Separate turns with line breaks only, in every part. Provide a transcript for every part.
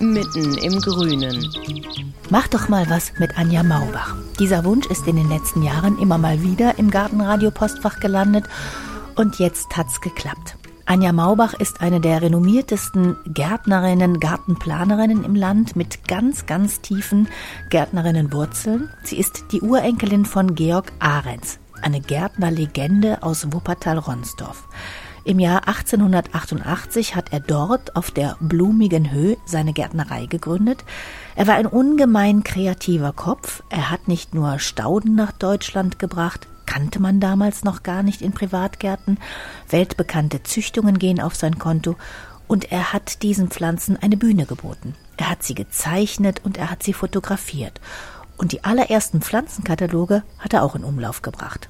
mitten im Grünen.
Mach doch mal was mit Anja Maubach. Dieser Wunsch ist in den letzten Jahren immer mal wieder im Gartenradio-Postfach gelandet und jetzt hat's geklappt. Anja Maubach ist eine der renommiertesten Gärtnerinnen, Gartenplanerinnen im Land mit ganz, ganz tiefen Gärtnerinnenwurzeln. Sie ist die Urenkelin von Georg Ahrens, eine Gärtnerlegende aus Wuppertal-Ronsdorf. Im Jahr 1888 hat er dort auf der blumigen Höhe seine Gärtnerei gegründet. Er war ein ungemein kreativer Kopf. Er hat nicht nur Stauden nach Deutschland gebracht, kannte man damals noch gar nicht in Privatgärten. Weltbekannte Züchtungen gehen auf sein Konto und er hat diesen Pflanzen eine Bühne geboten. Er hat sie gezeichnet und er hat sie fotografiert. Und die allerersten Pflanzenkataloge hat er auch in Umlauf gebracht.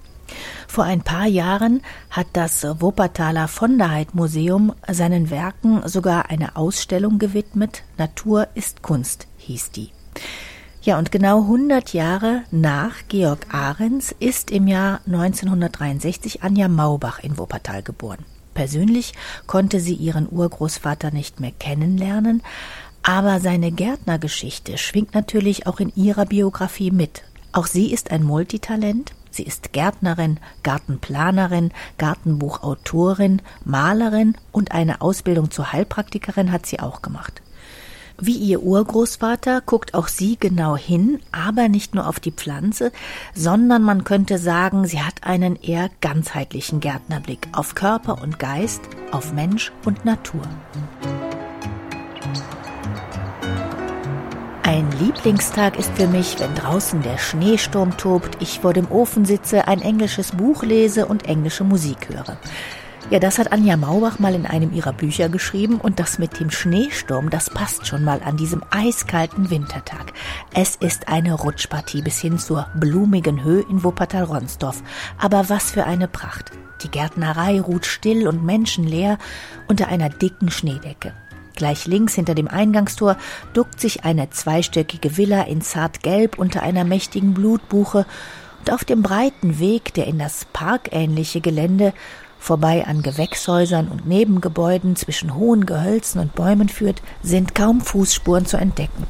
Vor ein paar Jahren hat das Wuppertaler von der Heid Museum seinen Werken sogar eine Ausstellung gewidmet. Natur ist Kunst hieß die. Ja, und genau 100 Jahre nach Georg Ahrens ist im Jahr 1963 Anja Maubach in Wuppertal geboren. Persönlich konnte sie ihren Urgroßvater nicht mehr kennenlernen, aber seine Gärtnergeschichte schwingt natürlich auch in ihrer Biografie mit. Auch sie ist ein Multitalent. Sie ist Gärtnerin, Gartenplanerin, Gartenbuchautorin, Malerin und eine Ausbildung zur Heilpraktikerin hat sie auch gemacht. Wie ihr Urgroßvater guckt auch sie genau hin, aber nicht nur auf die Pflanze, sondern man könnte sagen, sie hat einen eher ganzheitlichen Gärtnerblick auf Körper und Geist, auf Mensch und Natur. Ein Lieblingstag ist für mich, wenn draußen der Schneesturm tobt, ich vor dem Ofen sitze, ein englisches Buch lese und englische Musik höre. Ja, das hat Anja Maubach mal in einem ihrer Bücher geschrieben und das mit dem Schneesturm, das passt schon mal an diesem eiskalten Wintertag. Es ist eine Rutschpartie bis hin zur blumigen Höhe in Wuppertal-Ronsdorf. Aber was für eine Pracht. Die Gärtnerei ruht still und menschenleer unter einer dicken Schneedecke. Gleich links hinter dem Eingangstor duckt sich eine zweistöckige Villa in zartgelb unter einer mächtigen Blutbuche und auf dem breiten Weg, der in das parkähnliche Gelände vorbei an Gewächshäusern und Nebengebäuden zwischen hohen Gehölzen und Bäumen führt, sind kaum Fußspuren zu entdecken.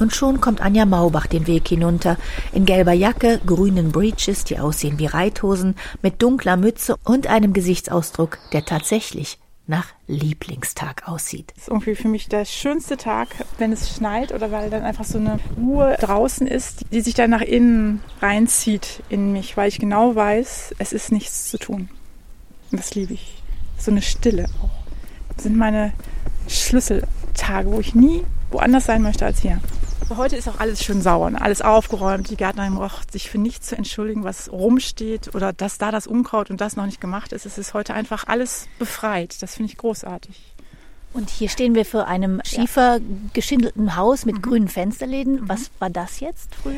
Und schon kommt Anja Maubach den Weg hinunter, in gelber Jacke, grünen Breeches, die aussehen wie Reithosen, mit dunkler Mütze und einem Gesichtsausdruck, der tatsächlich nach Lieblingstag aussieht.
Das ist irgendwie für mich der schönste Tag, wenn es schneit oder weil dann einfach so eine Ruhe draußen ist, die sich dann nach innen reinzieht in mich, weil ich genau weiß, es ist nichts zu tun. Und das liebe ich. So eine Stille auch. Das sind meine Schlüsseltage, wo ich nie woanders sein möchte als hier. Heute ist auch alles schön sauer, ne? alles aufgeräumt. Die Gärtnerin braucht sich für nichts zu entschuldigen, was rumsteht oder dass da das Unkraut und das noch nicht gemacht ist. Es ist heute einfach alles befreit. Das finde ich großartig.
Und hier stehen wir vor einem schiefergeschindelten Haus mit mhm. grünen Fensterläden. Was war das jetzt früher?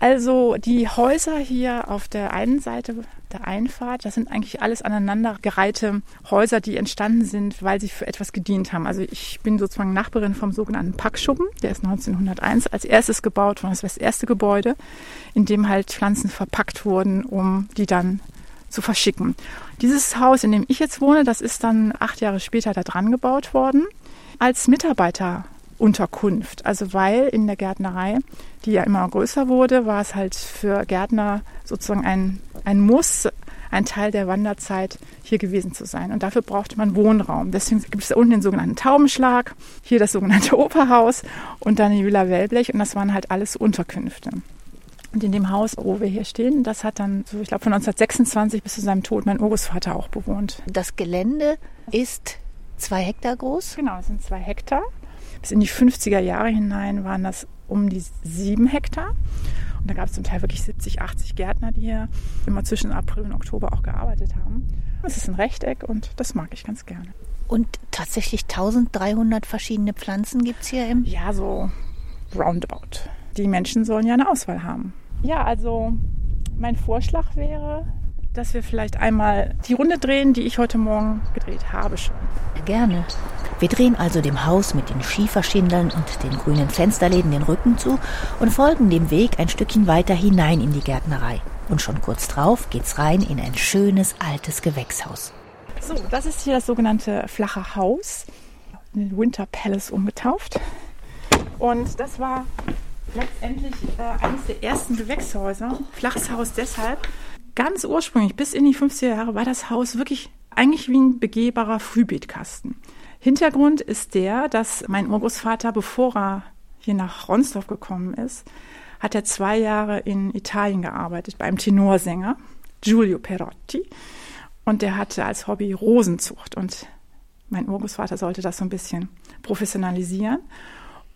Also die Häuser hier auf der einen Seite der Einfahrt, das sind eigentlich alles aneinandergereihte Häuser, die entstanden sind, weil sie für etwas gedient haben. Also ich bin sozusagen Nachbarin vom sogenannten Packschuppen, der ist 1901 als erstes gebaut worden. Das war das erste Gebäude, in dem halt Pflanzen verpackt wurden, um die dann zu verschicken. Dieses Haus, in dem ich jetzt wohne, das ist dann acht Jahre später da dran gebaut worden als Mitarbeiter Unterkunft. Also weil in der Gärtnerei, die ja immer größer wurde, war es halt für Gärtner sozusagen ein, ein Muss, ein Teil der Wanderzeit hier gewesen zu sein. Und dafür brauchte man Wohnraum. Deswegen gibt es da unten den sogenannten Taubenschlag, hier das sogenannte Operhaus und dann die Villa Wellblech. Und das waren halt alles Unterkünfte. Und in dem Haus, wo wir hier stehen, das hat dann, so ich glaube, von 1926 bis zu seinem Tod mein Urgroßvater auch bewohnt.
Das Gelände ist zwei Hektar groß?
Genau, es sind zwei Hektar. Bis in die 50er Jahre hinein waren das um die sieben Hektar. Und da gab es zum Teil wirklich 70, 80 Gärtner, die hier immer zwischen April und Oktober auch gearbeitet haben. Es ist ein Rechteck und das mag ich ganz gerne.
Und tatsächlich 1300 verschiedene Pflanzen gibt es hier im?
Ja, so roundabout. Die Menschen sollen ja eine Auswahl haben. Ja, also mein Vorschlag wäre, dass wir vielleicht einmal die Runde drehen, die ich heute Morgen gedreht habe schon.
Gerne. Wir drehen also dem Haus mit den Schieferschindeln und den grünen Fensterläden den Rücken zu und folgen dem Weg ein Stückchen weiter hinein in die Gärtnerei. Und schon kurz drauf geht's rein in ein schönes altes Gewächshaus.
So, das ist hier das sogenannte flache Haus, den Winter Palace umgetauft. Und das war letztendlich äh, eines der ersten Gewächshäuser. Flaches Haus deshalb. Ganz ursprünglich, bis in die 50er Jahre, war das Haus wirklich eigentlich wie ein begehbarer Frühbeetkasten. Hintergrund ist der, dass mein Urgroßvater, bevor er hier nach Ronsdorf gekommen ist, hat er zwei Jahre in Italien gearbeitet bei einem Tenorsänger, Giulio Perotti. Und der hatte als Hobby Rosenzucht. Und mein Urgroßvater sollte das so ein bisschen professionalisieren.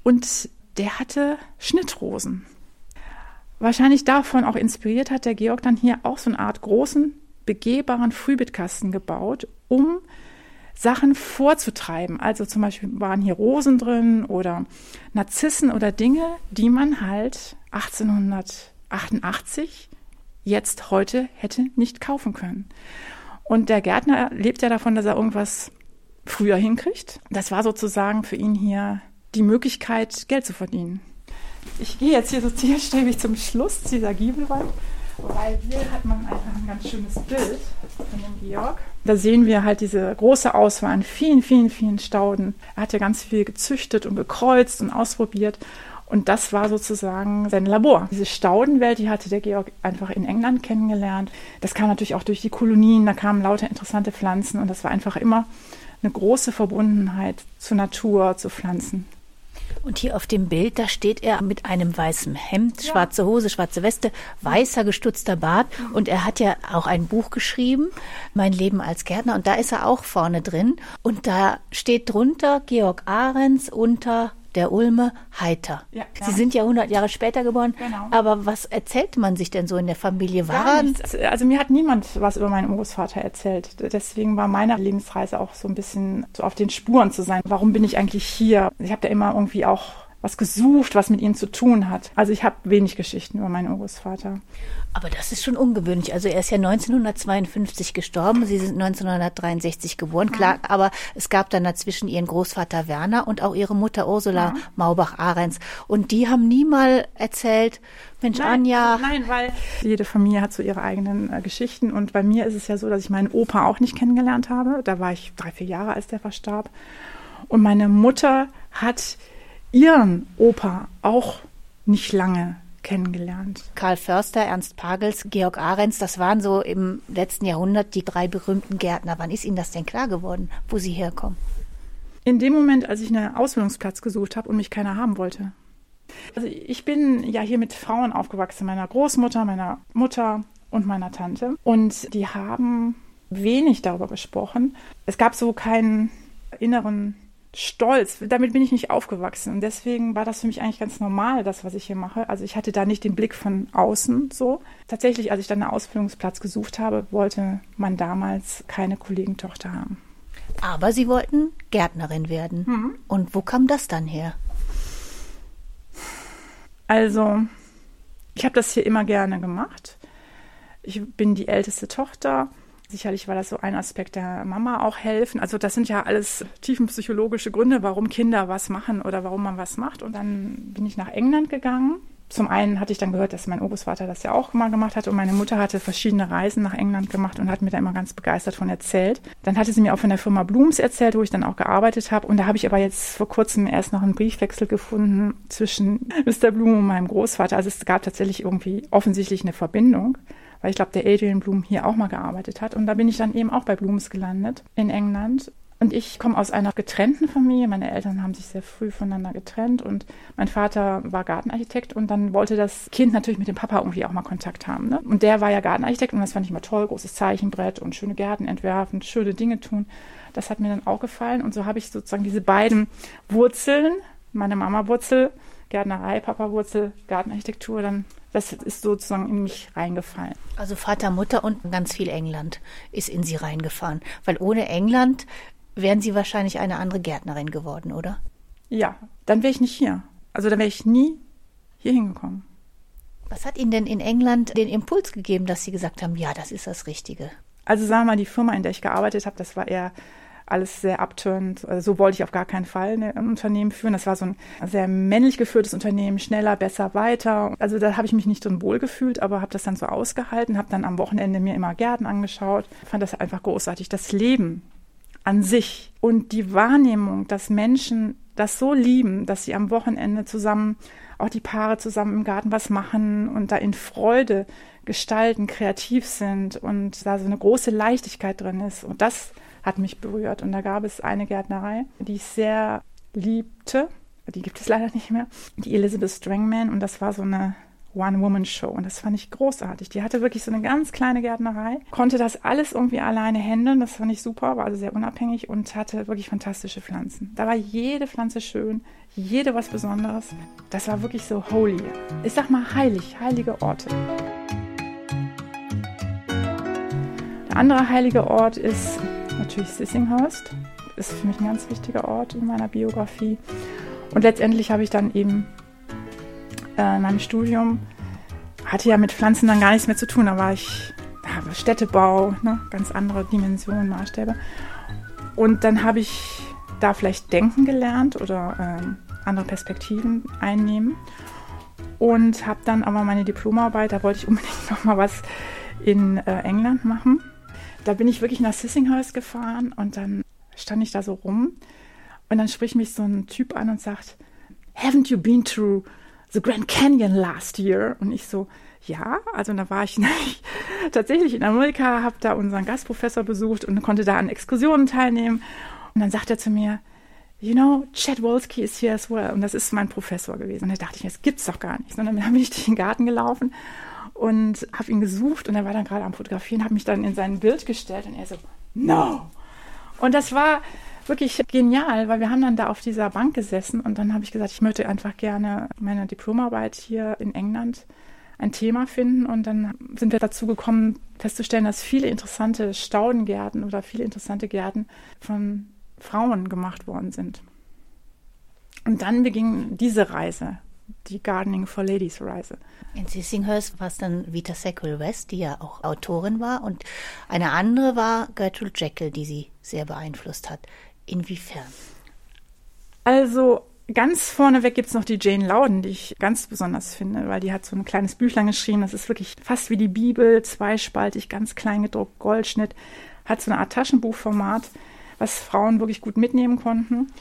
Und der hatte Schnittrosen. Wahrscheinlich davon auch inspiriert hat der Georg dann hier auch so eine Art großen, begehbaren Frühbeetkasten gebaut, um Sachen vorzutreiben. Also zum Beispiel waren hier Rosen drin oder Narzissen oder Dinge, die man halt 1888 jetzt heute hätte nicht kaufen können. Und der Gärtner lebt ja davon, dass er irgendwas früher hinkriegt. Das war sozusagen für ihn hier die Möglichkeit, Geld zu verdienen. Ich gehe jetzt hier so zielstrebig zum Schluss dieser Giebelwand, weil hier hat man einfach ein ganz schönes Bild von dem Georg. Da sehen wir halt diese große Auswahl an vielen, vielen, vielen Stauden. Er hat ja ganz viel gezüchtet und gekreuzt und ausprobiert. Und das war sozusagen sein Labor. Diese Staudenwelt, die hatte der Georg einfach in England kennengelernt. Das kam natürlich auch durch die Kolonien, da kamen lauter interessante Pflanzen und das war einfach immer eine große Verbundenheit zur Natur, zu Pflanzen.
Und hier auf dem Bild, da steht er mit einem weißen Hemd, ja. schwarze Hose, schwarze Weste, weißer gestutzter Bart. Und er hat ja auch ein Buch geschrieben, Mein Leben als Gärtner. Und da ist er auch vorne drin. Und da steht drunter Georg Ahrens unter der Ulme heiter. Ja, Sie sind ja 100 Jahre später geboren, genau. aber was erzählt man sich denn so in der Familie?
Waren also mir hat niemand was über meinen Großvater erzählt. Deswegen war meine Lebensreise auch so ein bisschen so auf den Spuren zu sein. Warum bin ich eigentlich hier? Ich habe da immer irgendwie auch was gesucht, was mit ihnen zu tun hat. Also ich habe wenig Geschichten über meinen Urgroßvater.
Aber das ist schon ungewöhnlich. Also er ist ja 1952 gestorben, Sie sind 1963 geboren, klar. Mhm. Aber es gab dann dazwischen Ihren Großvater Werner und auch Ihre Mutter Ursula mhm. Maubach-Ahrens. Und die haben nie mal erzählt, Mensch,
nein,
Anja.
Nein, weil jede Familie hat so ihre eigenen äh, Geschichten. Und bei mir ist es ja so, dass ich meinen Opa auch nicht kennengelernt habe. Da war ich drei, vier Jahre, als der verstarb. Und meine Mutter hat ihren Opa auch nicht lange kennengelernt.
Karl Förster, Ernst Pagels, Georg Ahrens, das waren so im letzten Jahrhundert die drei berühmten Gärtner. Wann ist Ihnen das denn klar geworden, wo Sie herkommen?
In dem Moment, als ich einen Ausbildungsplatz gesucht habe und mich keiner haben wollte. Also ich bin ja hier mit Frauen aufgewachsen, meiner Großmutter, meiner Mutter und meiner Tante. Und die haben wenig darüber gesprochen. Es gab so keinen inneren stolz. Damit bin ich nicht aufgewachsen. Und deswegen war das für mich eigentlich ganz normal, das, was ich hier mache. Also ich hatte da nicht den Blick von außen so. Tatsächlich, als ich dann einen Ausbildungsplatz gesucht habe, wollte man damals keine Kollegentochter haben.
Aber Sie wollten Gärtnerin werden. Mhm. Und wo kam das dann her?
Also, ich habe das hier immer gerne gemacht. Ich bin die älteste Tochter Sicherlich war das so ein Aspekt der Mama auch helfen. Also das sind ja alles tiefenpsychologische Gründe, warum Kinder was machen oder warum man was macht. Und dann bin ich nach England gegangen. Zum einen hatte ich dann gehört, dass mein Urgroßvater das ja auch mal gemacht hat und meine Mutter hatte verschiedene Reisen nach England gemacht und hat mir da immer ganz begeistert von erzählt. Dann hatte sie mir auch von der Firma Blooms erzählt, wo ich dann auch gearbeitet habe und da habe ich aber jetzt vor kurzem erst noch einen Briefwechsel gefunden zwischen Mr. Bloom und meinem Großvater. Also es gab tatsächlich irgendwie offensichtlich eine Verbindung weil ich glaube, der Adrian Bloom hier auch mal gearbeitet hat. Und da bin ich dann eben auch bei Blooms gelandet in England. Und ich komme aus einer getrennten Familie. Meine Eltern haben sich sehr früh voneinander getrennt und mein Vater war Gartenarchitekt und dann wollte das Kind natürlich mit dem Papa irgendwie auch mal Kontakt haben. Ne? Und der war ja Gartenarchitekt und das fand ich immer toll, großes Zeichenbrett und schöne Gärten entwerfen, schöne Dinge tun. Das hat mir dann auch gefallen und so habe ich sozusagen diese beiden Wurzeln, meine Mama-Wurzel, Gärtnerei, Papa-Wurzel, Gartenarchitektur, dann das ist sozusagen in mich reingefallen.
Also Vater, Mutter und ganz viel England ist in Sie reingefahren. Weil ohne England wären Sie wahrscheinlich eine andere Gärtnerin geworden, oder?
Ja, dann wäre ich nicht hier. Also dann wäre ich nie hier hingekommen.
Was hat Ihnen denn in England den Impuls gegeben, dass Sie gesagt haben, ja, das ist das Richtige?
Also sagen wir mal, die Firma, in der ich gearbeitet habe, das war eher alles sehr abtönend. Also so wollte ich auf gar keinen Fall ein Unternehmen führen. Das war so ein sehr männlich geführtes Unternehmen, schneller, besser, weiter. Also da habe ich mich nicht so wohl gefühlt, aber habe das dann so ausgehalten, habe dann am Wochenende mir immer Gärten angeschaut, fand das einfach großartig. Das Leben an sich und die Wahrnehmung, dass Menschen das so lieben, dass sie am Wochenende zusammen, auch die Paare zusammen im Garten was machen und da in Freude gestalten, kreativ sind und da so eine große Leichtigkeit drin ist. Und das hat mich berührt. Und da gab es eine Gärtnerei, die ich sehr liebte. Die gibt es leider nicht mehr. Die Elizabeth Strangman. Und das war so eine One-Woman-Show. Und das fand ich großartig. Die hatte wirklich so eine ganz kleine Gärtnerei, konnte das alles irgendwie alleine handeln. Das fand ich super, war also sehr unabhängig und hatte wirklich fantastische Pflanzen. Da war jede Pflanze schön, jede was Besonderes. Das war wirklich so holy. Ich sag mal heilig, heilige Orte. Der andere heilige Ort ist natürlich Sissinghurst. Ist für mich ein ganz wichtiger Ort in meiner Biografie. Und letztendlich habe ich dann eben äh, in meinem Studium hatte ja mit Pflanzen dann gar nichts mehr zu tun. Da war ich ja, Städtebau, ne? ganz andere Dimensionen, Maßstäbe. Und dann habe ich da vielleicht denken gelernt oder äh, andere Perspektiven einnehmen. Und habe dann aber meine Diplomarbeit, da wollte ich unbedingt noch mal was in äh, England machen. Da bin ich wirklich nach Sissinghurst gefahren und dann stand ich da so rum und dann spricht mich so ein Typ an und sagt, Haven't you been to the Grand Canyon last year. Und ich so, ja, also da war ich tatsächlich in Amerika, habe da unseren Gastprofessor besucht und konnte da an Exkursionen teilnehmen. Und dann sagt er zu mir, you know, Chad Wolski is here as well. Und das ist mein Professor gewesen. Und da dachte ich mir, das gibt's doch gar nicht. Und dann bin ich durch den Garten gelaufen und habe ihn gesucht und er war dann gerade am Fotografieren, habe mich dann in sein Bild gestellt und er so, no. Und das war wirklich genial, weil wir haben dann da auf dieser Bank gesessen und dann habe ich gesagt, ich möchte einfach gerne meine Diplomarbeit hier in England ein Thema finden und dann sind wir dazu gekommen, festzustellen, dass viele interessante Staudengärten oder viele interessante Gärten von Frauen gemacht worden sind. Und dann beging diese Reise, die Gardening for Ladies Reise.
In Sissinghurst war es dann Vita Sequel West, die ja auch Autorin war, und eine andere war Gertrude Jekyll, die sie sehr beeinflusst hat. Inwiefern?
Also ganz vorneweg gibt es noch die Jane Loudon, die ich ganz besonders finde, weil die hat so ein kleines Büchlein geschrieben. Das ist wirklich fast wie die Bibel, zweispaltig, ganz klein gedruckt, Goldschnitt. Hat so eine Art Taschenbuchformat, was Frauen wirklich gut mitnehmen konnten.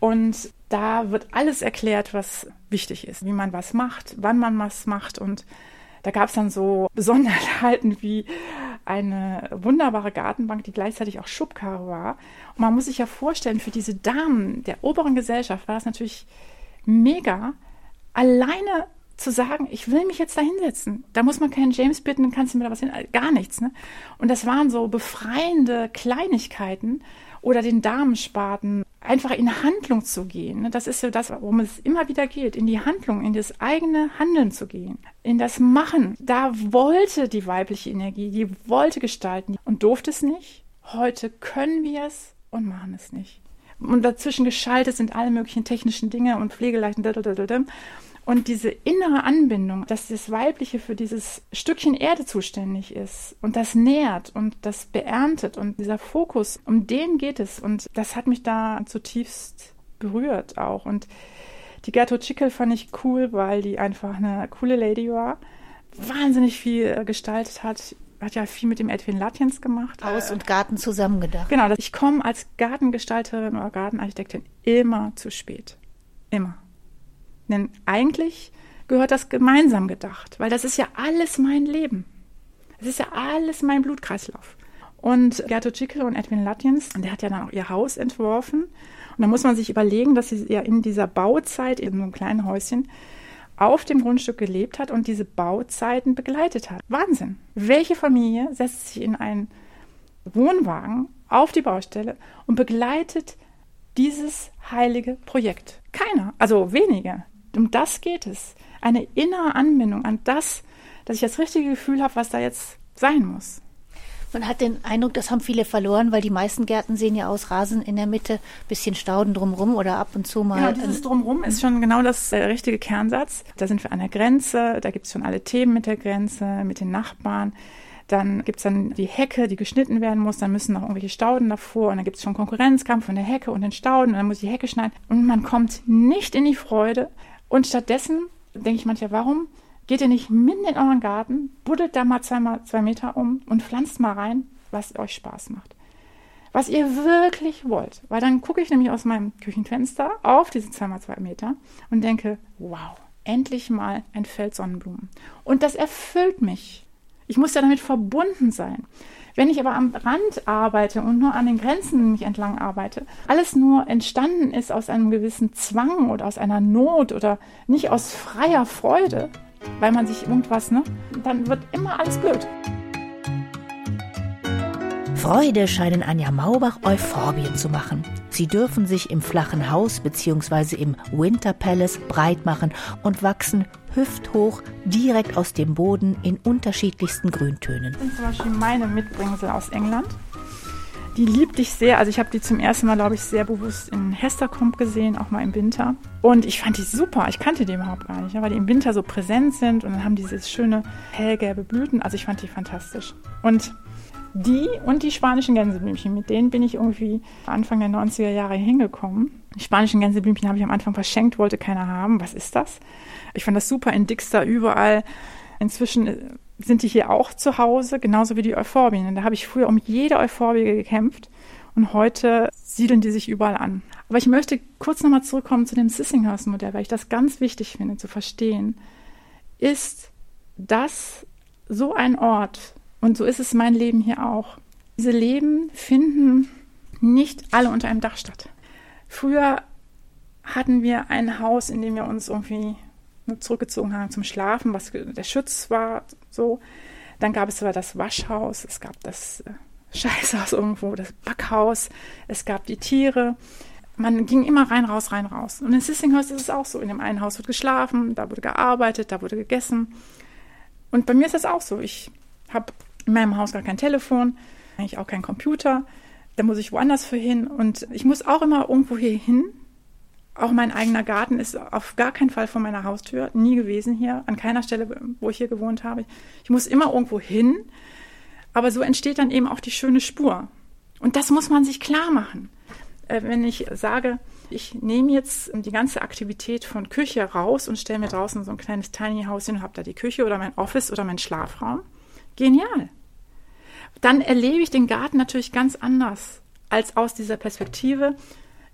Und da wird alles erklärt, was wichtig ist, wie man was macht, wann man was macht und da gab es dann so Besonderheiten wie eine wunderbare Gartenbank, die gleichzeitig auch Schubkarre war. Und man muss sich ja vorstellen, für diese Damen der oberen Gesellschaft war es natürlich mega, alleine zu sagen, ich will mich jetzt da hinsetzen. Da muss man keinen James bitten, dann kannst du mir da was hin, gar nichts. Ne? Und das waren so befreiende Kleinigkeiten oder den Damenspaten einfach in Handlung zu gehen. Ne? Das ist ja das, worum es immer wieder geht, in die Handlung, in das eigene Handeln zu gehen, in das Machen. Da wollte die weibliche Energie, die wollte gestalten und durfte es nicht. Heute können wir es und machen es nicht. Und dazwischen geschaltet sind alle möglichen technischen Dinge und Pflegeleiten. Und diese innere Anbindung, dass das Weibliche für dieses Stückchen Erde zuständig ist und das nährt und das beerntet und dieser Fokus, um den geht es. Und das hat mich da zutiefst berührt auch. Und die Gertrud Schickel fand ich cool, weil die einfach eine coole Lady war, wahnsinnig viel gestaltet hat, hat ja viel mit dem Edwin Latjens gemacht.
Haus und Garten zusammengedacht.
Genau, ich komme als Gartengestalterin oder Gartenarchitektin immer zu spät. Immer. Denn eigentlich gehört das gemeinsam gedacht, weil das ist ja alles mein Leben. Es ist ja alles mein Blutkreislauf. Und Gerto Schickel und Edwin Latjens, der hat ja dann auch ihr Haus entworfen. Und da muss man sich überlegen, dass sie ja in dieser Bauzeit in so einem kleinen Häuschen auf dem Grundstück gelebt hat und diese Bauzeiten begleitet hat. Wahnsinn. Welche Familie setzt sich in einen Wohnwagen auf die Baustelle und begleitet dieses heilige Projekt? Keiner, also wenige. Um das geht es. Eine innere Anbindung an das, dass ich das richtige Gefühl habe, was da jetzt sein muss.
Man hat den Eindruck, das haben viele verloren, weil die meisten Gärten sehen ja aus Rasen in der Mitte, bisschen Stauden drumrum oder ab und zu mal.
Ja, dieses drumrum ist schon genau das äh, richtige Kernsatz. Da sind wir an der Grenze, da gibt es schon alle Themen mit der Grenze, mit den Nachbarn. Dann gibt es dann die Hecke, die geschnitten werden muss. Dann müssen noch irgendwelche Stauden davor. Und dann gibt es schon Konkurrenzkampf von der Hecke und den Stauden. Und dann muss ich die Hecke schneiden. Und man kommt nicht in die Freude. Und stattdessen denke ich manchmal, warum Geht ihr nicht mitten in euren Garten, buddelt da mal zweimal zwei Meter um und pflanzt mal rein, was euch Spaß macht. Was ihr wirklich wollt. Weil dann gucke ich nämlich aus meinem Küchenfenster auf diese zweimal zwei Meter und denke, wow, endlich mal ein Feld Sonnenblumen. Und das erfüllt mich. Ich muss ja damit verbunden sein. Wenn ich aber am Rand arbeite und nur an den Grenzen mich entlang arbeite, alles nur entstanden ist aus einem gewissen Zwang oder aus einer Not oder nicht aus freier Freude, weil man sich irgendwas, ne? Dann wird immer alles blöd.
Freude scheinen Anja Maubach Euphorbien zu machen. Sie dürfen sich im flachen Haus bzw. im Winter Palace breit machen und wachsen hüfthoch direkt aus dem Boden in unterschiedlichsten Grüntönen.
Das sind zum Beispiel meine Mitbringsel aus England die liebte ich sehr. Also ich habe die zum ersten Mal, glaube ich, sehr bewusst in Hesterkomp gesehen, auch mal im Winter. Und ich fand die super. Ich kannte die überhaupt gar nicht, weil die im Winter so präsent sind und dann haben diese schöne hellgelbe Blüten. Also ich fand die fantastisch. Und die und die spanischen Gänseblümchen, mit denen bin ich irgendwie Anfang der 90er Jahre hingekommen. Die spanischen Gänseblümchen habe ich am Anfang verschenkt, wollte keiner haben. Was ist das? Ich fand das super in Dixter überall. Inzwischen äh, sind die hier auch zu Hause, genauso wie die Euphorbien. Da habe ich früher um jede Euphorbie gekämpft und heute siedeln die sich überall an. Aber ich möchte kurz nochmal zurückkommen zu dem Sissinghurst-Modell, weil ich das ganz wichtig finde zu verstehen. Ist das so ein Ort, und so ist es mein Leben hier auch. Diese Leben finden nicht alle unter einem Dach statt. Früher hatten wir ein Haus, in dem wir uns irgendwie zurückgezogen haben zum Schlafen, was der Schutz war, so. Dann gab es aber das Waschhaus, es gab das äh, Scheißhaus irgendwo, das Backhaus, es gab die Tiere. Man ging immer rein, raus, rein, raus. Und in Sissinghurst ist es auch so. In dem einen Haus wird geschlafen, da wurde gearbeitet, da wurde gegessen. Und bei mir ist das auch so. Ich habe in meinem Haus gar kein Telefon, eigentlich auch kein Computer. Da muss ich woanders für hin. Und ich muss auch immer irgendwo hier hin, auch mein eigener Garten ist auf gar keinen Fall vor meiner Haustür, nie gewesen hier, an keiner Stelle, wo ich hier gewohnt habe. Ich muss immer irgendwo hin, aber so entsteht dann eben auch die schöne Spur. Und das muss man sich klar machen. Äh, wenn ich sage, ich nehme jetzt die ganze Aktivität von Küche raus und stelle mir draußen so ein kleines Tiny House hin und habe da die Küche oder mein Office oder mein Schlafraum. Genial. Dann erlebe ich den Garten natürlich ganz anders als aus dieser Perspektive,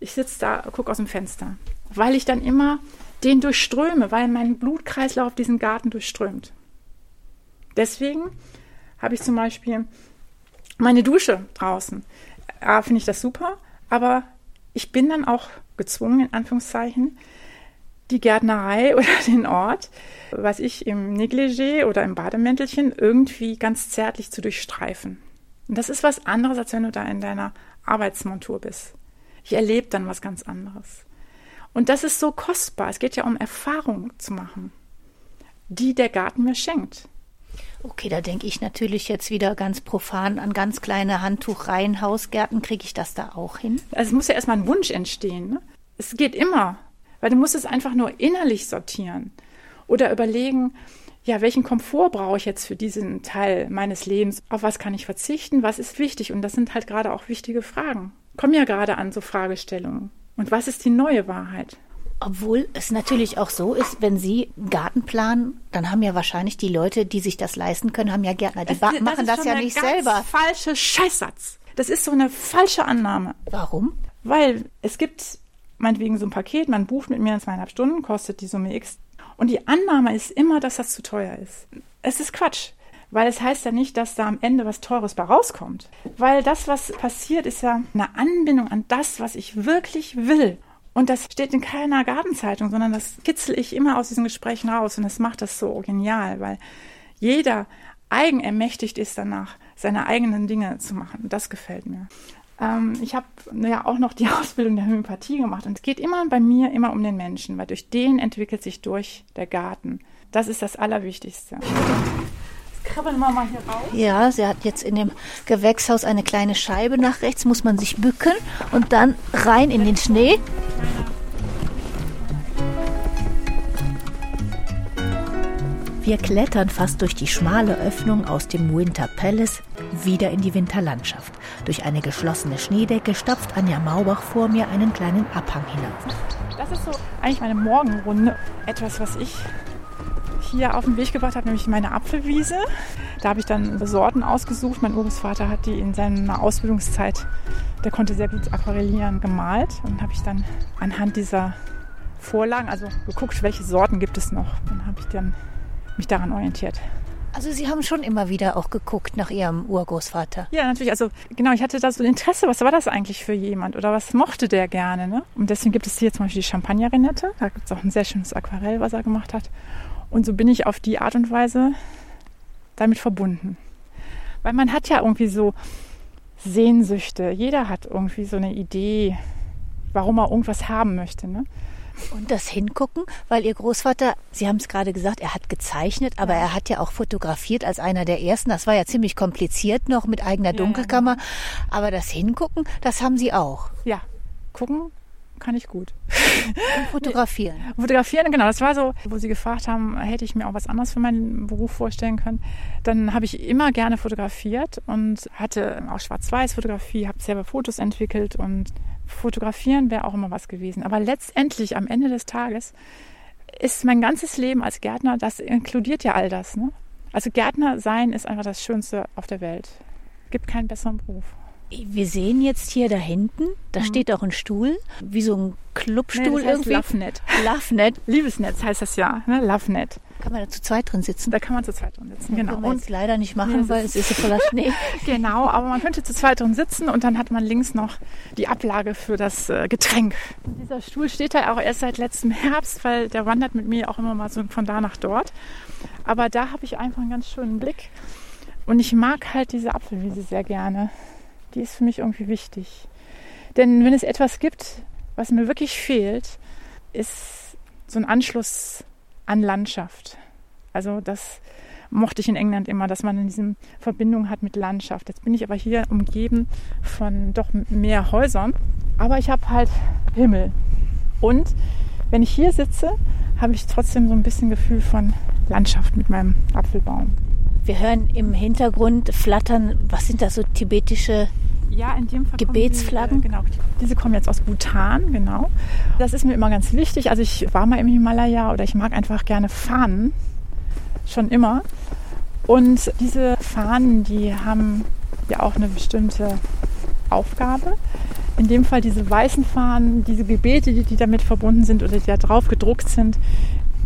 ich sitze da, gucke aus dem Fenster, weil ich dann immer den durchströme, weil mein Blutkreislauf diesen Garten durchströmt. Deswegen habe ich zum Beispiel meine Dusche draußen. A, finde ich das super, aber ich bin dann auch gezwungen, in Anführungszeichen, die Gärtnerei oder den Ort, was ich im Negligé oder im Bademäntelchen irgendwie ganz zärtlich zu durchstreifen. Und das ist was anderes, als wenn du da in deiner Arbeitsmontur bist. Ich erlebe dann was ganz anderes. Und das ist so kostbar. Es geht ja um Erfahrungen zu machen, die der Garten mir schenkt.
Okay, da denke ich natürlich jetzt wieder ganz profan an ganz kleine Handtuchreihenhausgärten. Kriege ich das da auch hin?
Also es muss ja erstmal ein Wunsch entstehen. Ne? Es geht immer, weil du musst es einfach nur innerlich sortieren oder überlegen, ja, welchen Komfort brauche ich jetzt für diesen Teil meines Lebens? Auf was kann ich verzichten? Was ist wichtig? Und das sind halt gerade auch wichtige Fragen komme ja gerade an so Fragestellungen. Und was ist die neue Wahrheit?
Obwohl es natürlich auch so ist, wenn Sie Garten planen, dann haben ja wahrscheinlich die Leute, die sich das leisten können, haben ja Gärtner. Die das, machen das, das ja nicht selber.
Falsche Scheißsatz. Das ist so eine falsche Annahme.
Warum?
Weil es gibt meinetwegen so ein Paket, man bucht mit mir in zweieinhalb Stunden, kostet die Summe X. Und die Annahme ist immer, dass das zu teuer ist. Es ist Quatsch Weil es heißt ja nicht, dass da am Ende was Teures bei rauskommt. Weil das, was passiert, ist ja eine Anbindung an das, was ich wirklich will. Und das steht in keiner Gartenzeitung, sondern das kitzel ich immer aus diesen Gesprächen raus. Und das macht das so genial, weil jeder eigenermächtigt ist danach, seine eigenen Dinge zu machen. Das gefällt mir. Ähm, ich habe ja auch noch die Ausbildung der Homöopathie gemacht und es geht immer bei mir immer um den Menschen, weil durch den entwickelt sich durch der Garten. Das ist das Allerwichtigste. Jetzt krabbeln wir mal hier raus.
Ja, sie hat jetzt in dem Gewächshaus eine kleine Scheibe nach rechts, muss man sich bücken und dann rein in den Schnee. Wir klettern fast durch die schmale Öffnung aus dem Winter Palace wieder in die Winterlandschaft. Durch eine geschlossene Schneedecke stapft Anja Maubach vor mir einen kleinen Abhang hinauf.
Das ist so eigentlich meine Morgenrunde. Etwas, was ich hier auf den Weg gebracht habe, nämlich meine Apfelwiese. Da habe ich dann Sorten ausgesucht. Mein Urgroßvater hat die in seiner Ausbildungszeit, der konnte sehr gut aquarellieren, gemalt. Und habe ich dann anhand dieser Vorlagen, also geguckt, welche Sorten gibt es noch. Dann habe ich dann mich daran orientiert.
Also Sie haben schon immer wieder auch geguckt nach Ihrem Urgroßvater.
Ja, natürlich. Also genau, ich hatte da so ein Interesse, was war das eigentlich für jemand oder was mochte der gerne. Ne? Und deswegen gibt es hier zum Beispiel die Champagner-Renette. Da gibt es auch ein sehr schönes Aquarell, was er gemacht hat. Und so bin ich auf die Art und Weise damit verbunden. Weil man hat ja irgendwie so Sehnsüchte. Jeder hat irgendwie so eine Idee, warum er irgendwas haben möchte. Ne?
Und das Hingucken, weil Ihr Großvater, Sie haben es gerade gesagt, er hat gezeichnet, aber er hat ja auch fotografiert als einer der ersten. Das war ja ziemlich kompliziert noch mit eigener Dunkelkammer. Aber das Hingucken, das haben Sie auch.
Ja, gucken kann ich gut.
Und fotografieren.
Fotografieren, genau. Das war so, wo Sie gefragt haben, hätte ich mir auch was anderes für meinen Beruf vorstellen können. Dann habe ich immer gerne fotografiert und hatte auch Schwarz-Weiß-Fotografie, habe selber Fotos entwickelt und fotografieren wäre auch immer was gewesen. Aber letztendlich am Ende des Tages ist mein ganzes Leben als Gärtner, das inkludiert ja all das. Ne? Also Gärtner sein ist einfach das Schönste auf der Welt. Gibt keinen besseren Beruf.
Wir sehen jetzt hier da hinten, da mhm. steht auch ein Stuhl, wie so ein Clubstuhl nee,
das heißt
irgendwie.
Lovenet.
Lovenet.
Liebesnetz heißt das ja, ne? Lovenet.
Kann man da zu zweit drin sitzen?
Da kann man zu zweit drin sitzen,
genau. Können wir jetzt leider nicht machen, nee, weil es ist so voller Schnee.
genau, aber man könnte zu zweit drin sitzen und dann hat man links noch die Ablage für das äh, Getränk. Und dieser Stuhl steht da auch erst seit letztem Herbst, weil der wandert mit mir auch immer mal so von da nach dort. Aber da habe ich einfach einen ganz schönen Blick. Und ich mag halt diese Apfelwiese sehr gerne die ist für mich irgendwie wichtig. Denn wenn es etwas gibt, was mir wirklich fehlt, ist so ein Anschluss an Landschaft. Also das mochte ich in England immer, dass man in diesem Verbindung hat mit Landschaft. Jetzt bin ich aber hier umgeben von doch mehr Häusern, aber ich habe halt Himmel. Und wenn ich hier sitze, habe ich trotzdem so ein bisschen Gefühl von Landschaft mit meinem Apfelbaum.
Wir hören im Hintergrund flattern, was sind das so tibetische
ja, in dem Fall
Gebetsflaggen?
Die, äh, genau. Diese kommen jetzt aus Bhutan, genau. Das ist mir immer ganz wichtig. Also ich war mal im Himalaya oder ich mag einfach gerne Fahnen. Schon immer. Und diese Fahnen, die haben ja auch eine bestimmte Aufgabe. In dem Fall diese weißen Fahnen, diese Gebete, die, die damit verbunden sind oder die da drauf gedruckt sind,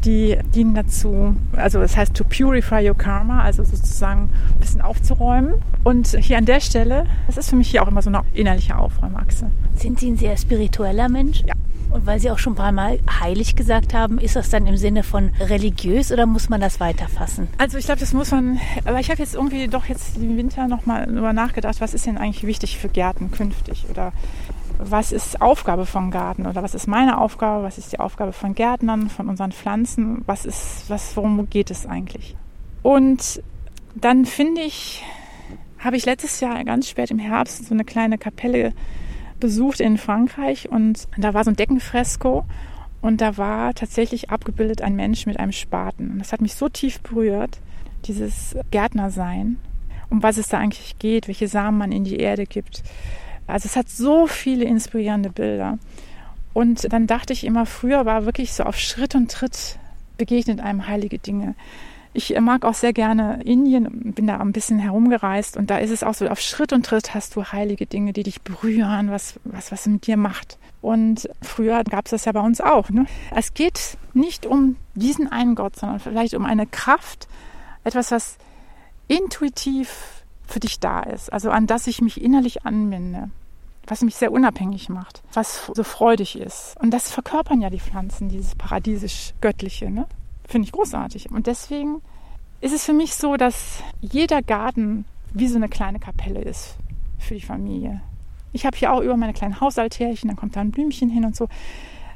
die dienen dazu, also das heißt to purify your karma, also sozusagen ein bisschen aufzuräumen. Und hier an der Stelle, das ist für mich hier auch immer so eine innerliche Aufräumachse.
Sind Sie ein sehr spiritueller Mensch?
Ja.
Und weil Sie auch schon ein paar Mal heilig gesagt haben, ist das dann im Sinne von religiös oder muss man das weiterfassen?
Also ich glaube, das muss man, aber ich habe jetzt irgendwie doch jetzt im Winter nochmal darüber nachgedacht, was ist denn eigentlich wichtig für Gärten künftig oder was ist Aufgabe von Garten oder was ist meine Aufgabe, was ist die Aufgabe von Gärtnern, von unseren Pflanzen, was ist, was, worum geht es eigentlich? Und dann finde ich, habe ich letztes Jahr ganz spät im Herbst so eine kleine Kapelle besucht in Frankreich und da war so ein Deckenfresko und da war tatsächlich abgebildet ein Mensch mit einem Spaten. Und das hat mich so tief berührt, dieses Gärtnersein, um was es da eigentlich geht, welche Samen man in die Erde gibt, also es hat so viele inspirierende Bilder. Und dann dachte ich immer, früher war wirklich so auf Schritt und Tritt begegnet einem heilige Dinge. Ich mag auch sehr gerne Indien, bin da ein bisschen herumgereist und da ist es auch so, auf Schritt und Tritt hast du heilige Dinge, die dich berühren, was, was, was mit dir macht. Und früher gab es das ja bei uns auch. Ne? Es geht nicht um diesen einen Gott, sondern vielleicht um eine Kraft, etwas, was intuitiv für dich da ist, also an das ich mich innerlich anwende, was mich sehr unabhängig macht, was so freudig ist. Und das verkörpern ja die Pflanzen, dieses paradiesisch-göttliche, ne? Finde ich großartig. Und deswegen ist es für mich so, dass jeder Garten wie so eine kleine Kapelle ist für die Familie. Ich habe hier auch über meine kleinen Hausaltärchen, dann kommt da ein Blümchen hin und so.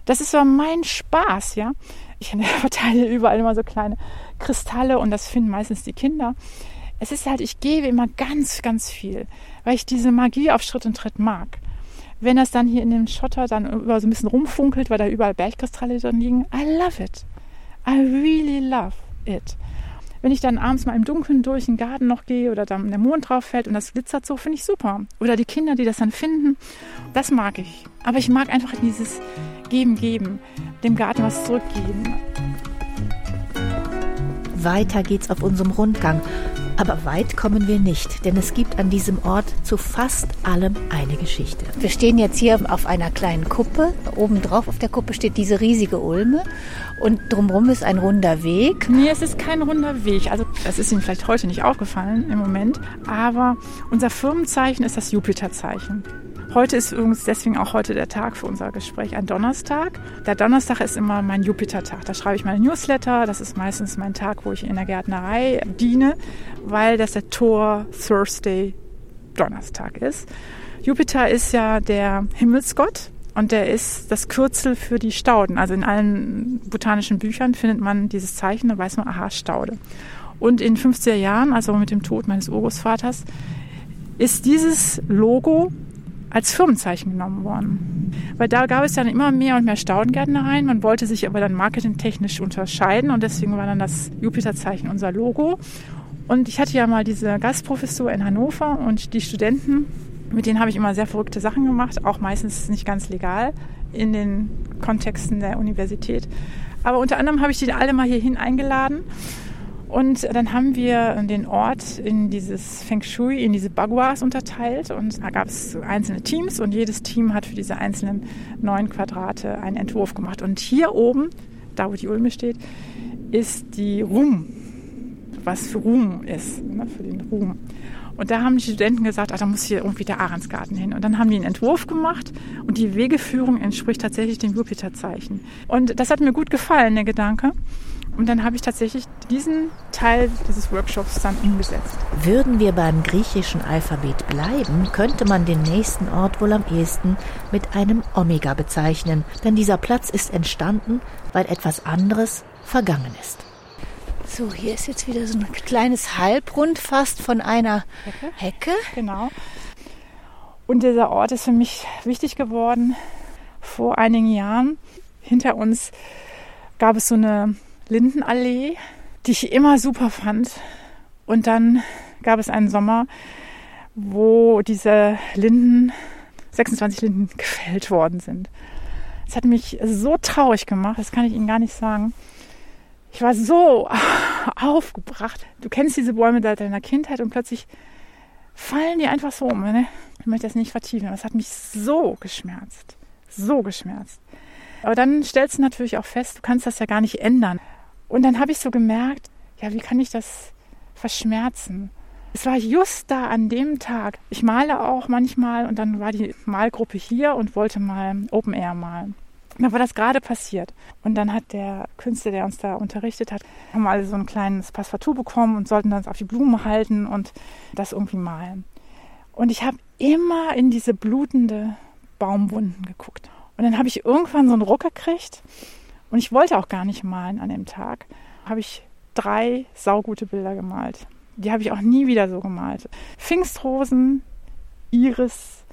Das ist so mein Spaß, ja. Ich verteile überall immer so kleine Kristalle und das finden meistens die Kinder. Es ist halt, ich gebe immer ganz, ganz viel, weil ich diese Magie auf Schritt und Tritt mag. Wenn das dann hier in dem Schotter dann über so ein bisschen rumfunkelt, weil da überall Bergkristalle drin liegen, I love it. I really love it. Wenn ich dann abends mal im Dunkeln durch den Garten noch gehe oder dann der Mond drauf fällt und das glitzert so, finde ich super. Oder die Kinder, die das dann finden, das mag ich. Aber ich mag einfach dieses Geben, Geben, dem Garten was zurückgeben.
Weiter geht's auf unserem Rundgang. Aber weit kommen wir nicht, denn es gibt an diesem Ort zu fast allem eine Geschichte. Wir stehen jetzt hier auf einer kleinen Kuppe. Obendrauf auf der Kuppe steht diese riesige Ulme und drumherum ist ein runder Weg.
Nee, es ist kein runder Weg. Also das ist Ihnen vielleicht heute nicht aufgefallen im Moment, aber unser Firmenzeichen ist das Jupiterzeichen. Heute ist übrigens deswegen auch heute der Tag für unser Gespräch, ein Donnerstag. Der Donnerstag ist immer mein Jupitertag. Da schreibe ich meine Newsletter. Das ist meistens mein Tag, wo ich in der Gärtnerei diene, weil das der Tor Thursday Donnerstag ist. Jupiter ist ja der Himmelsgott und der ist das Kürzel für die Stauden. Also in allen botanischen Büchern findet man dieses Zeichen, da weiß man, aha, Staude. Und in 50er Jahren, also mit dem Tod meines Urgroßvaters, ist dieses Logo als Firmenzeichen genommen worden. Weil da gab es dann immer mehr und mehr Staudengärtnereien. Man wollte sich aber dann marketingtechnisch unterscheiden und deswegen war dann das Jupiterzeichen unser Logo. Und ich hatte ja mal diese Gastprofessur in Hannover und die Studenten, mit denen habe ich immer sehr verrückte Sachen gemacht, auch meistens nicht ganz legal in den Kontexten der Universität. Aber unter anderem habe ich die alle mal hierhin eingeladen und dann haben wir den Ort in dieses Feng Shui, in diese Baguas unterteilt. Und da gab es einzelne Teams und jedes Team hat für diese einzelnen neun Quadrate einen Entwurf gemacht. Und hier oben, da wo die Ulme steht, ist die Ruhm, was für Ruhm ist, ne, für den Ruhm. Und da haben die Studenten gesagt, ach, da muss hier irgendwie der Ahrensgarten hin. Und dann haben die einen Entwurf gemacht und die Wegeführung entspricht tatsächlich dem Jupiterzeichen. Und das hat mir gut gefallen, der Gedanke. Und dann habe ich tatsächlich diesen Teil dieses Workshops dann umgesetzt.
Würden wir beim griechischen Alphabet bleiben, könnte man den nächsten Ort wohl am ehesten mit einem Omega bezeichnen, denn dieser Platz ist entstanden, weil etwas anderes vergangen ist. So, hier ist jetzt wieder so ein kleines Halbrund fast von einer Hecke. Hecke.
Genau. Und dieser Ort ist für mich wichtig geworden vor einigen Jahren. Hinter uns gab es so eine Lindenallee, die ich immer super fand. Und dann gab es einen Sommer, wo diese Linden, 26 Linden, gefällt worden sind. Es hat mich so traurig gemacht, das kann ich Ihnen gar nicht sagen. Ich war so aufgebracht. Du kennst diese Bäume seit deiner Kindheit und plötzlich fallen die einfach so um. Ne? Ich möchte das nicht vertiefen, aber es hat mich so geschmerzt. So geschmerzt. Aber dann stellst du natürlich auch fest, du kannst das ja gar nicht ändern. Und dann habe ich so gemerkt, ja, wie kann ich das verschmerzen? Es war just da an dem Tag. Ich male auch manchmal und dann war die Malgruppe hier und wollte mal Open Air malen. Dann war das gerade passiert. Und dann hat der Künstler, der uns da unterrichtet hat, haben alle so ein kleines Passepartout bekommen und sollten dann auf die Blumen halten und das irgendwie malen. Und ich habe immer in diese blutende Baumwunden geguckt. Und dann habe ich irgendwann so einen Ruck gekriegt und ich wollte auch gar nicht malen an dem Tag. Habe ich drei saugute Bilder gemalt. Die habe ich auch nie wieder so gemalt. Pfingstrosen, Iris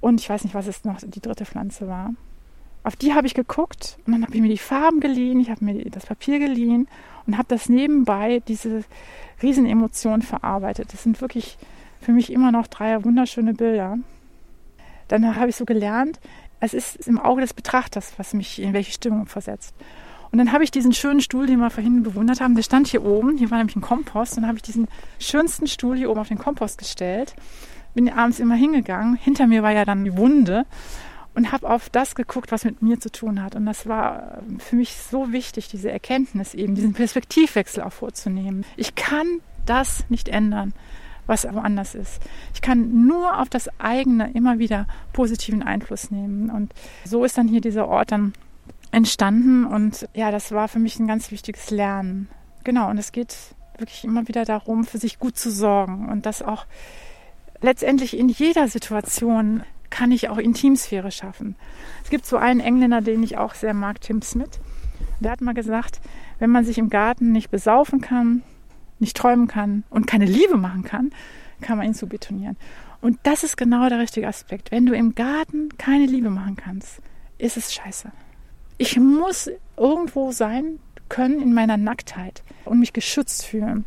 und ich weiß nicht, was es noch die dritte Pflanze war. Auf die habe ich geguckt und dann habe ich mir die Farben geliehen, ich habe mir das Papier geliehen und habe das nebenbei, diese Riesenemotion verarbeitet. Das sind wirklich für mich immer noch drei wunderschöne Bilder. Dann habe ich so gelernt, es ist im Auge des Betrachters, was mich in welche Stimmung versetzt. Und dann habe ich diesen schönen Stuhl, den wir vorhin bewundert haben, der stand hier oben. Hier war nämlich ein Kompost. Und dann habe ich diesen schönsten Stuhl hier oben auf den Kompost gestellt. Bin abends immer hingegangen. Hinter mir war ja dann die Wunde. Und habe auf das geguckt, was mit mir zu tun hat. Und das war für mich so wichtig, diese Erkenntnis eben, diesen Perspektivwechsel auch vorzunehmen. Ich kann das nicht ändern, was woanders ist. Ich kann nur auf das eigene immer wieder positiven Einfluss nehmen. Und so ist dann hier dieser Ort dann entstanden. Und ja, das war für mich ein ganz wichtiges Lernen. Genau, und es geht wirklich immer wieder darum, für sich gut zu sorgen und das auch letztendlich in jeder Situation kann ich auch Intimsphäre schaffen. Es gibt so einen Engländer, den ich auch sehr mag, Tim Smith. Der hat mal gesagt, wenn man sich im Garten nicht besaufen kann, nicht träumen kann und keine Liebe machen kann, kann man ihn zu betonieren. Und das ist genau der richtige Aspekt. Wenn du im Garten keine Liebe machen kannst, ist es scheiße. Ich muss irgendwo sein können in meiner Nacktheit und mich geschützt fühlen.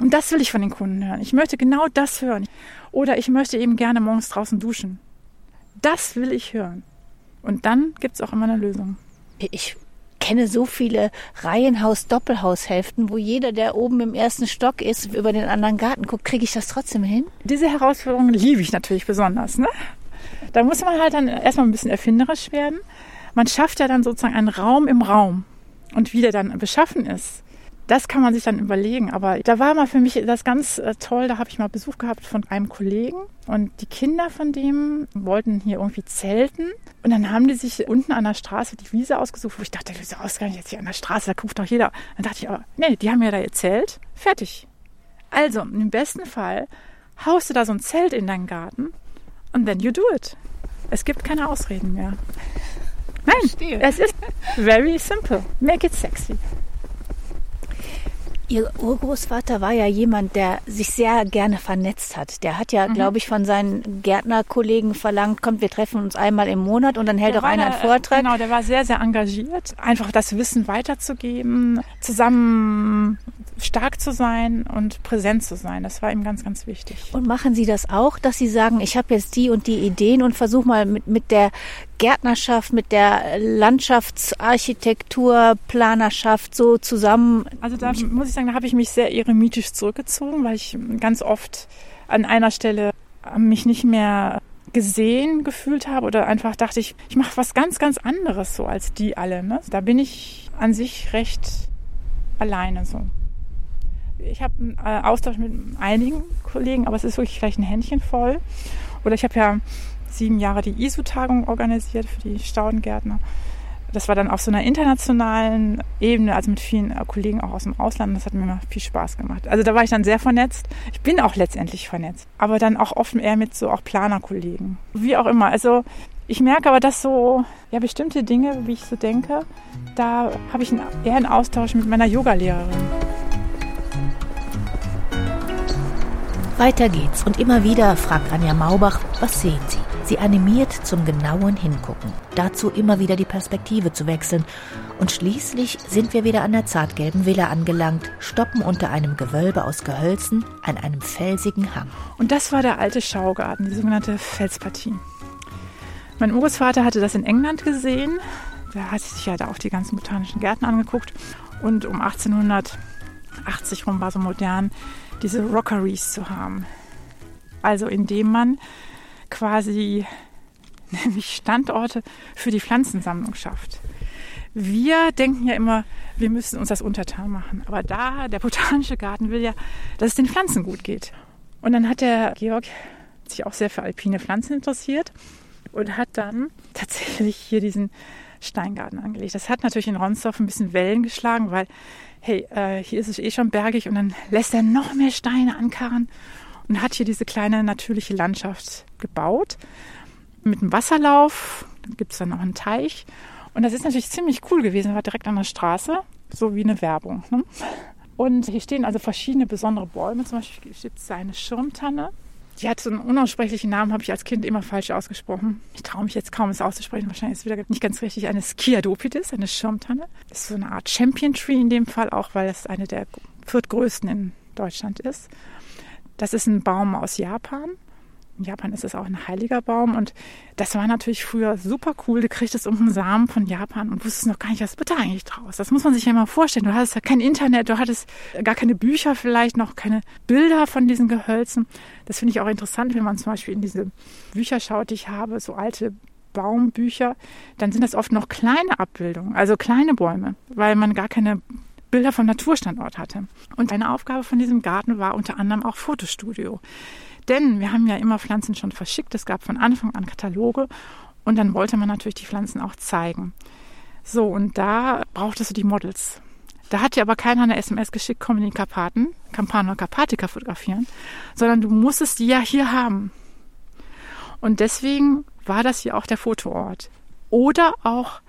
Und das will ich von den Kunden hören. Ich möchte genau das hören. Oder ich möchte eben gerne morgens draußen duschen. Das will ich hören. Und dann gibt es auch immer eine Lösung.
Ich kenne so viele Reihenhaus-Doppelhaushälften, wo jeder, der oben im ersten Stock ist, über den anderen Garten guckt. Kriege ich das trotzdem hin?
Diese Herausforderung liebe ich natürlich besonders. Ne? Da muss man halt dann erstmal ein bisschen erfinderisch werden. Man schafft ja dann sozusagen einen Raum im Raum. Und wie der dann beschaffen ist, das kann man sich dann überlegen. Aber da war mal für mich das ganz äh, toll. Da habe ich mal Besuch gehabt von einem Kollegen und die Kinder von dem wollten hier irgendwie zelten. Und dann haben die sich unten an der Straße die Wiese ausgesucht, wo ich dachte, wieso ausgerechnet jetzt hier an der Straße, da guckt doch jeder. Dann dachte ich aber, nee, die haben ja da ihr Zelt. Fertig. Also, im besten Fall haust du da so ein Zelt in deinen Garten und then you do it. Es gibt keine Ausreden mehr. Nein, Verstehe. es ist very simple. Make it sexy.
Ihr Urgroßvater war ja jemand, der sich sehr gerne vernetzt hat. Der hat ja, mhm. glaube ich, von seinen Gärtnerkollegen verlangt, kommt, wir treffen uns einmal im Monat und dann hält der auch einer einen Vortrag.
Genau, der war sehr, sehr engagiert, einfach das Wissen weiterzugeben, zusammen stark zu sein und präsent zu sein. Das war ihm ganz, ganz wichtig.
Und machen Sie das auch, dass Sie sagen, ich habe jetzt die und die Ideen und versuche mal mit, mit der Gärtnerschaft, mit der Landschaftsarchitektur, Planerschaft so zusammen.
Also da muss ich sagen, da habe ich mich sehr eremitisch zurückgezogen, weil ich ganz oft an einer Stelle mich nicht mehr gesehen gefühlt habe oder einfach dachte ich, ich mache was ganz, ganz anderes so als die alle. Ne? Da bin ich an sich recht alleine so. Ich habe einen äh, Austausch mit einigen Kollegen, aber es ist wirklich vielleicht ein Händchen voll. Oder ich habe ja sieben Jahre die ISU-Tagung organisiert für die Staudengärtner. Das war dann auf so einer internationalen Ebene, also mit vielen äh, Kollegen auch aus dem Ausland. Das hat mir immer viel Spaß gemacht. Also da war ich dann sehr vernetzt. Ich bin auch letztendlich vernetzt, aber dann auch oft eher mit so auch Planerkollegen. Wie auch immer. Also ich merke aber, dass so ja bestimmte Dinge, wie ich so denke, da habe ich einen, eher einen Austausch mit meiner Yogalehrerin.
Weiter geht's und immer wieder fragt Anja Maubach, was sehen Sie? Sie animiert zum genauen Hingucken, dazu immer wieder die Perspektive zu wechseln. Und schließlich sind wir wieder an der zartgelben Villa angelangt, stoppen unter einem Gewölbe aus Gehölzen an einem felsigen Hang.
Und das war der alte Schaugarten, die sogenannte Felspartie. Mein Urgroßvater hatte das in England gesehen. Der hat sich ja da auch die ganzen botanischen Gärten angeguckt. Und um 1880 rum war so modern, diese Rockeries zu haben. Also indem man quasi nämlich Standorte für die Pflanzensammlung schafft. Wir denken ja immer, wir müssen uns das untertan machen. Aber da, der botanische Garten will ja, dass es den Pflanzen gut geht. Und dann hat der Georg sich auch sehr für alpine Pflanzen interessiert und hat dann tatsächlich hier diesen Steingarten angelegt. Das hat natürlich in Ronsdorf ein bisschen Wellen geschlagen, weil hey, äh, hier ist es eh schon bergig und dann lässt er noch mehr Steine ankarren und hat hier diese kleine natürliche Landschaft gebaut mit einem Wasserlauf. Da gibt es dann auch einen Teich. Und das ist natürlich ziemlich cool gewesen, war direkt an der Straße, so wie eine Werbung. Ne? Und hier stehen also verschiedene besondere Bäume. Zum Beispiel gibt es eine Schirmtanne. Die hat so einen unaussprechlichen Namen, habe ich als Kind immer falsch ausgesprochen. Ich traue mich jetzt kaum, es auszusprechen. Wahrscheinlich ist es wieder nicht ganz richtig. Eine Skiadopitis, eine Schirmtanne. Das ist so eine Art Champion Tree in dem Fall, auch weil es eine der viertgrößten in Deutschland ist. Das ist ein Baum aus Japan. In Japan ist es auch ein heiliger Baum und das war natürlich früher super cool. Du kriegtest irgendeinen Samen von Japan und wusstest noch gar nicht, was wird da eigentlich draus. Das muss man sich ja mal vorstellen. Du hattest ja kein Internet, du hattest gar keine Bücher vielleicht, noch keine Bilder von diesen Gehölzen. Das finde ich auch interessant, wenn man zum Beispiel in diese Bücher schaut, die ich habe, so alte Baumbücher, dann sind das oft noch kleine Abbildungen, also kleine Bäume, weil man gar keine Bilder vom Naturstandort hatte. Und eine Aufgabe von diesem Garten war unter anderem auch Fotostudio. Denn wir haben ja immer Pflanzen schon verschickt. Es gab von Anfang an Kataloge und dann wollte man natürlich die Pflanzen auch zeigen. So, und da brauchtest du die Models. Da hat dir aber keiner eine SMS geschickt, komm in die Karpaten, Campano Carpatica fotografieren, sondern du musstest die ja hier haben. Und deswegen war das hier auch der Fotoort. Oder auch,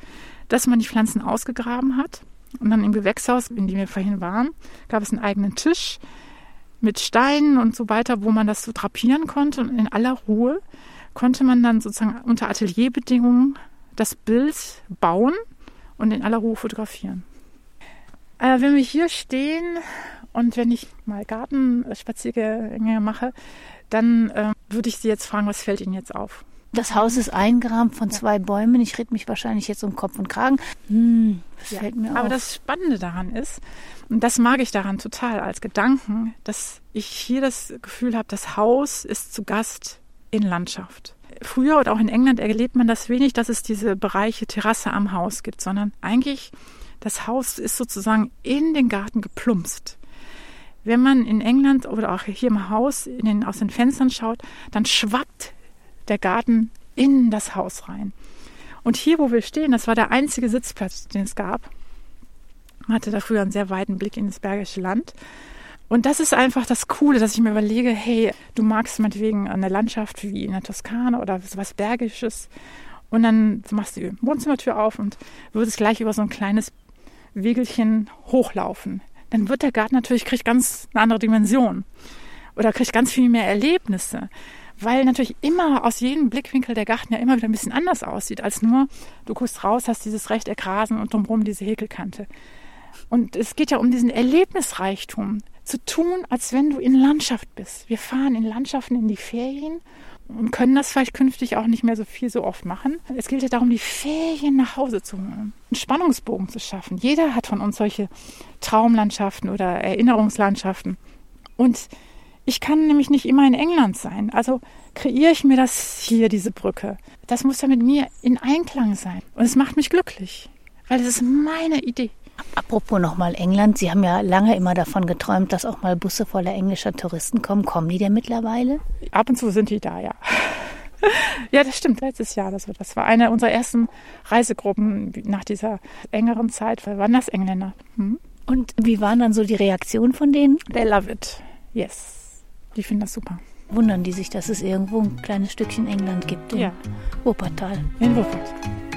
dass man die Pflanzen ausgegraben hat und dann im Gewächshaus, in dem wir vorhin waren, gab es einen eigenen Tisch mit Steinen und so weiter, wo man das so drapieren konnte und in aller Ruhe konnte man dann sozusagen unter Atelierbedingungen das Bild bauen und in aller Ruhe fotografieren. Äh, wenn wir hier stehen und wenn ich mal Gartenspaziergänge mache, dann äh, würde ich Sie jetzt fragen, was fällt Ihnen jetzt auf?
Das Haus ist eingerahmt von zwei Bäumen. Ich rede mich wahrscheinlich jetzt um Kopf und Kragen. Hm, das ja, fällt mir
aber
auf.
Aber das Spannende daran ist, und das mag ich daran total als Gedanken, dass ich hier das Gefühl habe, das Haus ist zu Gast in Landschaft. Früher und auch in England erlebt man das wenig, dass es diese Bereiche Terrasse am Haus gibt, sondern eigentlich das Haus ist sozusagen in den Garten geplumpst. Wenn man in England oder auch hier im Haus den, aus den Fenstern schaut, dann schwappt der Garten in das Haus rein. Und hier, wo wir stehen, das war der einzige Sitzplatz, den es gab. Man hatte da früher einen sehr weiten Blick in das Bergische Land. Und das ist einfach das Coole, dass ich mir überlege, hey, du magst meinetwegen eine Landschaft wie in der Toskana oder was Bergisches. Und dann machst du die Wohnzimmertür auf und würdest gleich über so ein kleines Wegelchen hochlaufen. Dann wird der Garten natürlich, kriegt ganz eine andere Dimension. Oder kriegt ganz viel mehr Erlebnisse weil natürlich immer aus jedem Blickwinkel der Garten ja immer wieder ein bisschen anders aussieht, als nur, du guckst raus, hast dieses Rechteck-Rasen und drumherum diese Häkelkante. Und es geht ja um diesen Erlebnisreichtum, zu tun, als wenn du in Landschaft bist. Wir fahren in Landschaften in die Ferien und können das vielleicht künftig auch nicht mehr so viel so oft machen. Es gilt ja darum, die Ferien nach Hause zu holen, einen Spannungsbogen zu schaffen. Jeder hat von uns solche Traumlandschaften oder Erinnerungslandschaften. Und ich kann nämlich nicht immer in England sein. Also kreiere ich mir das hier, diese Brücke. Das muss ja mit mir in Einklang sein. Und es macht mich glücklich, weil es ist meine Idee.
Apropos nochmal England, Sie haben ja lange immer davon geträumt, dass auch mal Busse voller englischer Touristen kommen. Kommen die denn mittlerweile?
Ab und zu sind die da, ja. Ja, das stimmt. Letztes Jahr, das war, das war eine unserer ersten Reisegruppen nach dieser engeren Zeit. Waren das Engländer? Hm?
Und wie waren dann so die Reaktionen von denen?
They love it. Yes. Die finden das super.
Wundern die sich, dass es irgendwo ein kleines Stückchen England gibt in
ja.
Wuppertal.
In Wuppertal.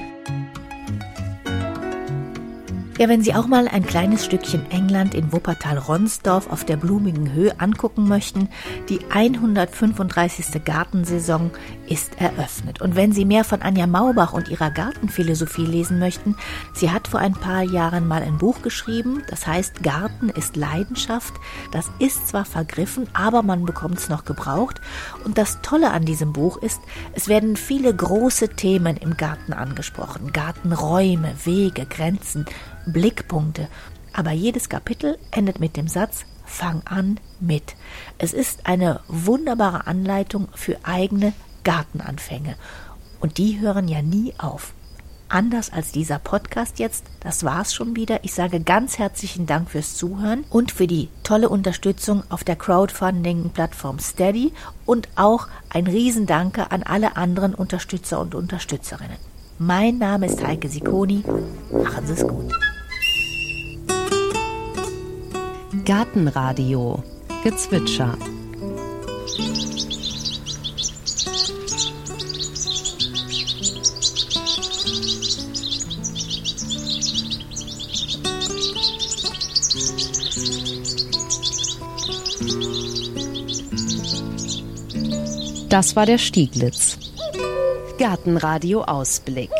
Ja, wenn Sie auch mal ein kleines Stückchen England in Wuppertal-Ronsdorf auf der blumigen Höhe angucken möchten, die 135. Gartensaison ist eröffnet. Und wenn Sie mehr von Anja Maubach und ihrer Gartenphilosophie lesen möchten, sie hat vor ein paar Jahren mal ein Buch geschrieben, das heißt Garten ist Leidenschaft. Das ist zwar vergriffen, aber man bekommt es noch gebraucht. Und das Tolle an diesem Buch ist, es werden viele große Themen im Garten angesprochen. Gartenräume, Wege, Grenzen, Blickpunkte. Aber jedes Kapitel endet mit dem Satz Fang an mit. Es ist eine wunderbare Anleitung für eigene Gartenanfänge. Und die hören ja nie auf. Anders als dieser Podcast jetzt, das war's schon wieder. Ich sage ganz herzlichen Dank fürs Zuhören und für die tolle Unterstützung auf der Crowdfunding-Plattform Steady und auch ein Riesendanke an alle anderen Unterstützer und Unterstützerinnen. Mein Name ist Heike Sikoni. Machen Sie es gut.
Gartenradio Gezwitscher Das war der Stieglitz. Gartenradio Ausblick.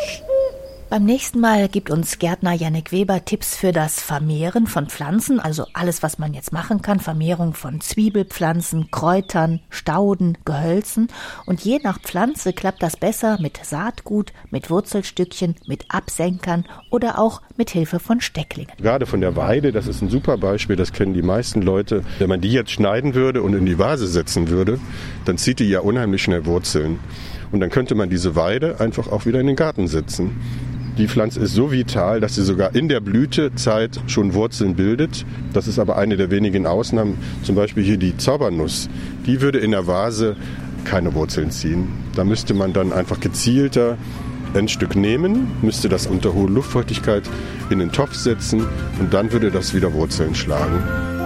Beim nächsten Mal gibt uns Gärtner Jannik Weber Tipps für das Vermehren von Pflanzen, also alles, was man jetzt machen kann. Vermehrung von Zwiebelpflanzen, Kräutern, Stauden, Gehölzen. Und je nach Pflanze klappt das besser mit Saatgut, mit Wurzelstückchen, mit Absenkern oder auch mit Hilfe von Stecklingen.
Gerade von der Weide, das ist ein super Beispiel, das kennen die meisten Leute. Wenn man die jetzt schneiden würde und in die Vase setzen würde, dann zieht die ja unheimlich schnell Wurzeln. Und dann könnte man diese Weide einfach auch wieder in den Garten setzen. Die Pflanze ist so vital, dass sie sogar in der Blütezeit schon Wurzeln bildet. Das ist aber eine der wenigen Ausnahmen. Zum Beispiel hier die Zaubernuss. Die würde in der Vase keine Wurzeln ziehen. Da müsste man dann einfach gezielter ein Stück nehmen, müsste das unter hoher Luftfeuchtigkeit in den Topf setzen und dann würde das wieder Wurzeln schlagen.